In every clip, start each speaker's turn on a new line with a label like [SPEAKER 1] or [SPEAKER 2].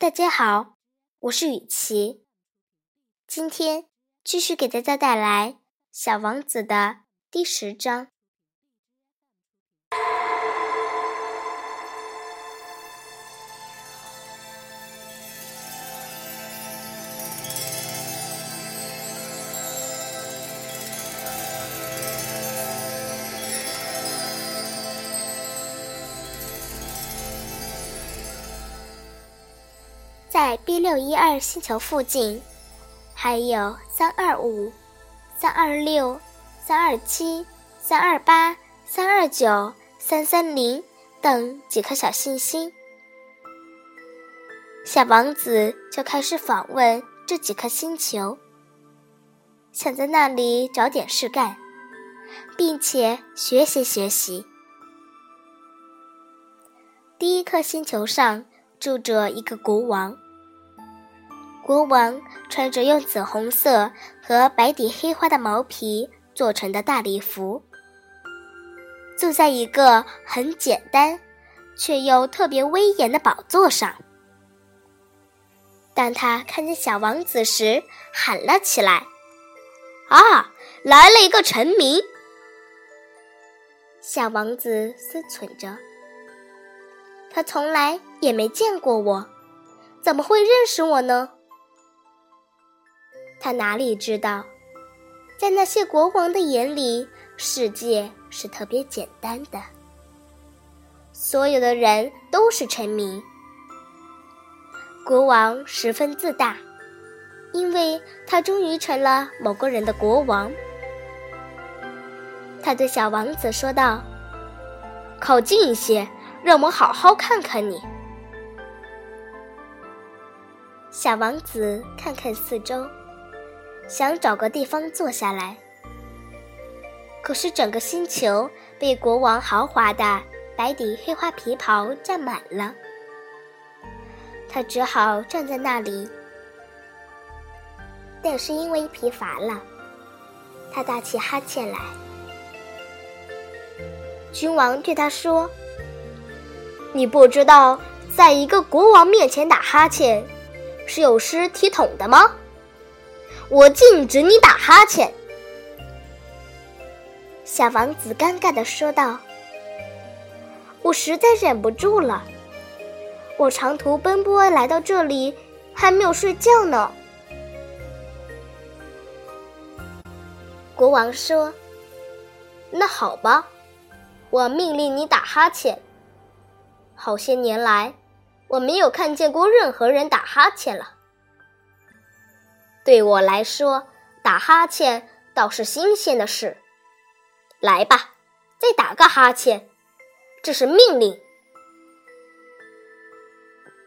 [SPEAKER 1] 大家好，我是雨琪。今天继续给大家带来《小王子》的第十章。在 B 六一二星球附近，还有三二五、三二六、三二七、三二八、三二九、三三零等几颗小行星。小王子就开始访问这几颗星球，想在那里找点事干，并且学习学习。第一颗星球上住着一个国王。国王穿着用紫红色和白底黑花的毛皮做成的大礼服，坐在一个很简单却又特别威严的宝座上。当他看见小王子时，喊了起来：“啊，来了一个臣民！”小王子思忖着，他从来也没见过我，怎么会认识我呢？他哪里知道，在那些国王的眼里，世界是特别简单的。所有的人都是臣民。国王十分自大，因为他终于成了某个人的国王。他对小王子说道：“靠近一些，让我好好看看你。”小王子看看四周。想找个地方坐下来，可是整个星球被国王豪华的白底黑花皮袍占满了，他只好站在那里。但是因为疲乏了，他打起哈欠来。君王对他说：“你不知道，在一个国王面前打哈欠是有失体统的吗？”我禁止你打哈欠，小王子尴尬的说道：“我实在忍不住了，我长途奔波来到这里，还没有睡觉呢。”国王说：“那好吧，我命令你打哈欠。好些年来，我没有看见过任何人打哈欠了。”对我来说，打哈欠倒是新鲜的事。来吧，再打个哈欠，这是命令。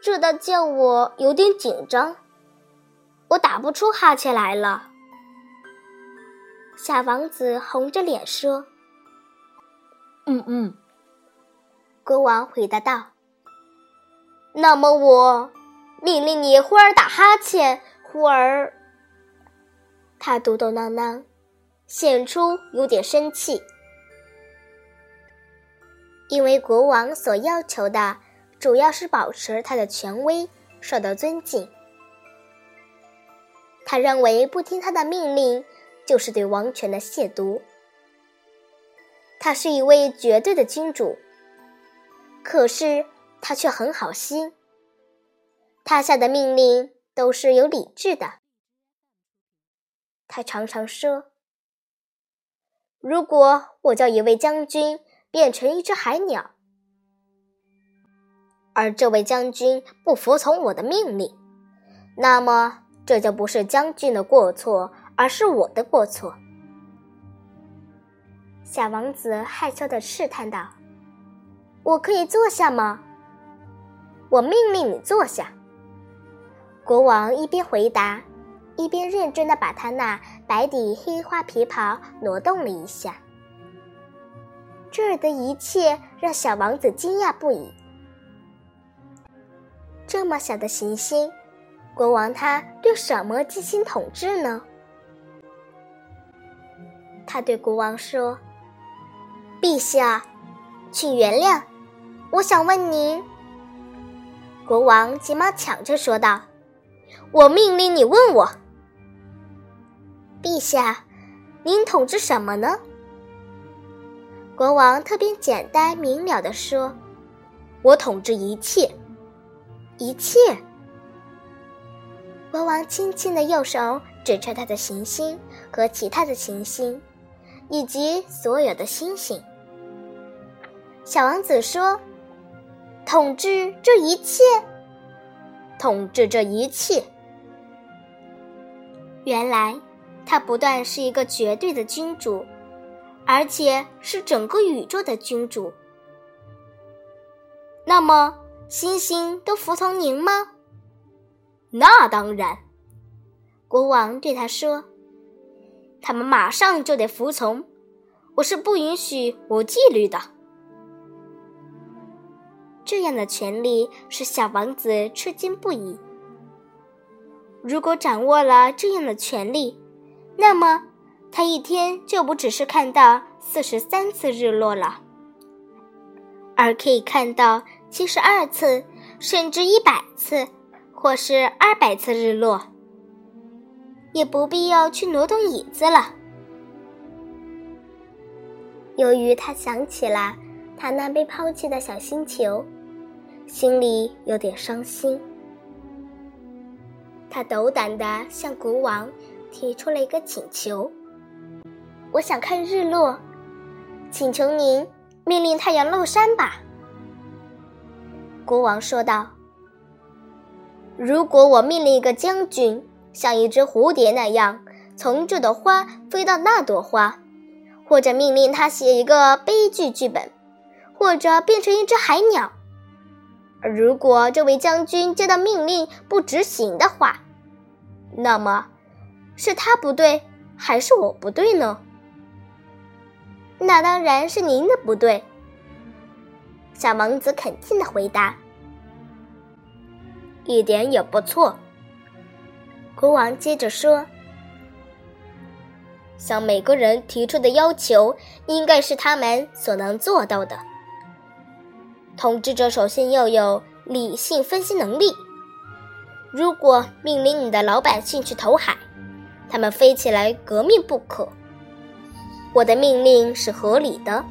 [SPEAKER 1] 这倒叫我有点紧张，我打不出哈欠来了。小王子红着脸说：“
[SPEAKER 2] 嗯嗯。”
[SPEAKER 1] 国王回答道：“那么我命令你忽而打哈欠，忽而……”他嘟嘟囔囔，显出有点生气，因为国王所要求的主要是保持他的权威受到尊敬。他认为不听他的命令就是对王权的亵渎。他是一位绝对的君主，可是他却很好心。他下的命令都是有理智的。他常常说：“如果我叫一位将军变成一只海鸟，而这位将军不服从我的命令，那么这就不是将军的过错，而是我的过错。”小王子害羞的试探道：“我可以坐下吗？”“我命令你坐下。”国王一边回答。一边认真的把他那白底黑花皮袍挪动了一下，这儿的一切让小王子惊讶不已。这么小的行星，国王他对什么进行统治呢？他对国王说：“陛下，请原谅，我想问您，国王急忙抢着说道：“我命令你问我，陛下，您统治什么呢？”国王特别简单明了的说：“我统治一切，一切。”国王轻轻的右手指着他的行星和其他的行星，以及所有的星星。小王子说：“统治这一切，统治这一切。”原来，他不但是一个绝对的君主。而且是整个宇宙的君主。那么，星星都服从您吗？那当然，国王对他说：“他们马上就得服从，我是不允许无纪律的。”这样的权利使小王子吃惊不已。如果掌握了这样的权利，那么。他一天就不只是看到四十三次日落了，而可以看到七十二次，甚至一百次，或是二百次日落，也不必要去挪动椅子了。由于他想起了他那被抛弃的小星球，心里有点伤心。他斗胆地向国王提出了一个请求。我想看日落，请求您命令太阳落山吧。”国王说道。“如果我命令一个将军像一只蝴蝶那样从这朵花飞到那朵花，或者命令他写一个悲剧剧本，或者变成一只海鸟，而如果这位将军接到命令不执行的话，那么是他不对，还是我不对呢？”那当然是您的不对。”小王子肯定的回答。“一点也不错。”国王接着说，“向每个人提出的要求，应该是他们所能做到的。统治者首先要有理性分析能力。如果命令你的老百姓去投海，他们非起来革命不可。”我的命令是合理的，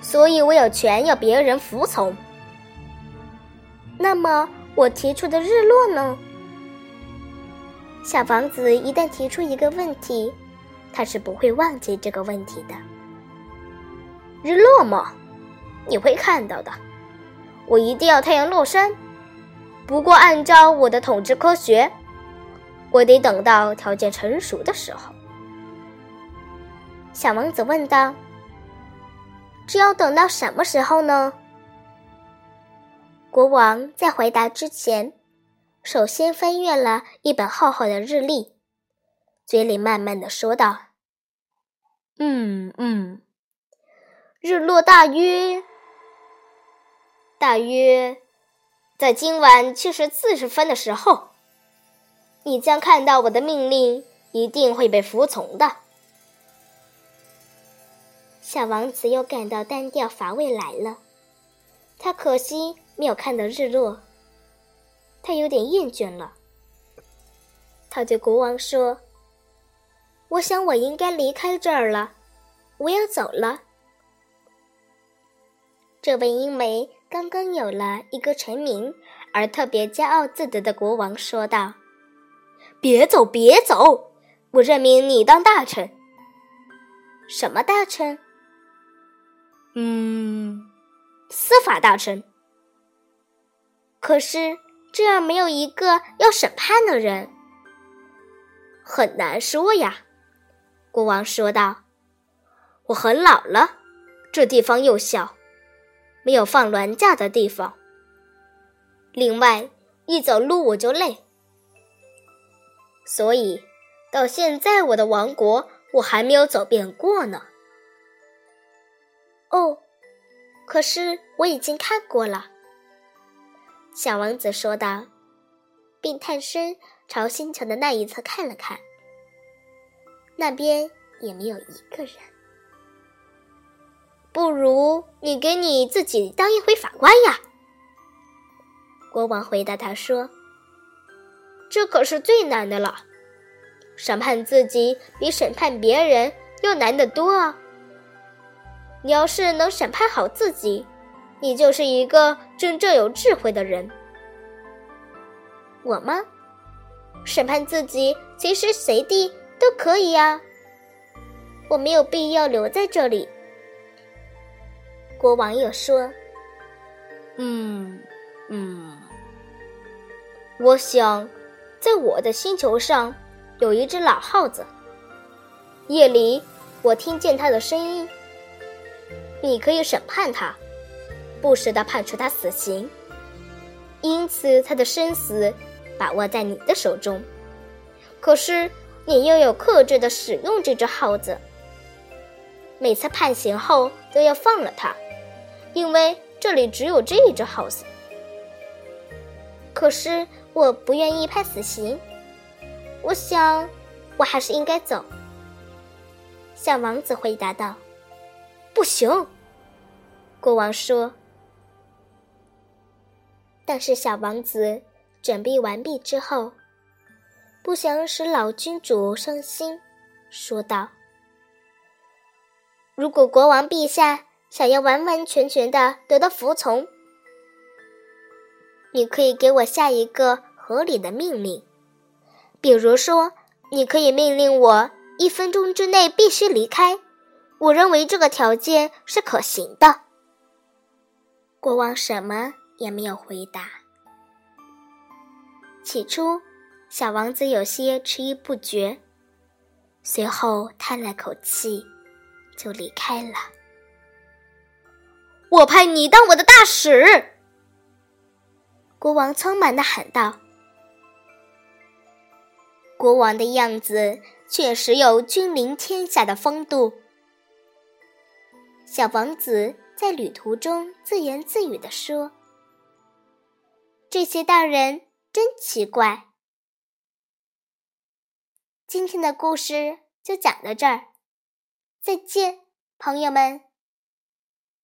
[SPEAKER 1] 所以我有权要别人服从。那么，我提出的日落呢？小王子一旦提出一个问题，他是不会忘记这个问题的。日落吗？你会看到的。我一定要太阳落山。不过，按照我的统治科学，我得等到条件成熟的时候。小王子问道：“这要等到什么时候呢？”国王在回答之前，首先翻阅了一本厚厚的日历，嘴里慢慢的说道：“
[SPEAKER 2] 嗯嗯，
[SPEAKER 1] 日落大约大约在今晚七时四十分的时候，你将看到我的命令一定会被服从的。”小王子又感到单调乏味来了，他可惜没有看到日落，他有点厌倦了。他对国王说：“我想我应该离开这儿了，我要走了。”这位因为刚刚有了一个臣民而特别骄傲自得的国王说道：“别走，别走！我任命你当大臣。什么大臣？”嗯，司法大臣。可是这样没有一个要审判的人，很难说呀。国王说道：“我很老了，这地方又小，没有放銮驾的地方。另外，一走路我就累，所以到现在我的王国我还没有走遍过呢。”哦，可是我已经看过了。”小王子说道，并探身朝星球的那一侧看了看，那边也没有一个人。不如你给你自己当一回法官呀？国王回答他说：“这可是最难的了，审判自己比审判别人要难得多啊！你要是能审判好自己，你就是一个真正有智慧的人。我吗？审判自己，随时随地都可以呀。我没有必要留在这里。”国王又说：“
[SPEAKER 2] 嗯，嗯，
[SPEAKER 1] 我想，在我的星球上有一只老耗子。夜里，我听见它的声音。你可以审判它，不时的判处它死刑。因此，它的生死把握在你的手中。可是，你又有克制的使用这只耗子。每次判刑后，都要放了它。”因为这里只有这一只耗子，可是我不愿意判死刑。我想，我还是应该走。”小王子回答道。“不行。”国王说。但是小王子准备完毕之后，不想使老君主伤心，说道：“如果国王陛下……”想要完完全全的得到服从，你可以给我下一个合理的命令，比如说，你可以命令我一分钟之内必须离开。我认为这个条件是可行的。国王什么也没有回答。起初，小王子有些迟疑不决，随后叹了口气，就离开了。我派你当我的大使。”国王匆忙的喊道。国王的样子确实有君临天下的风度。小王子在旅途中自言自语的说：“这些大人真奇怪。”今天的故事就讲到这儿，再见，朋友们。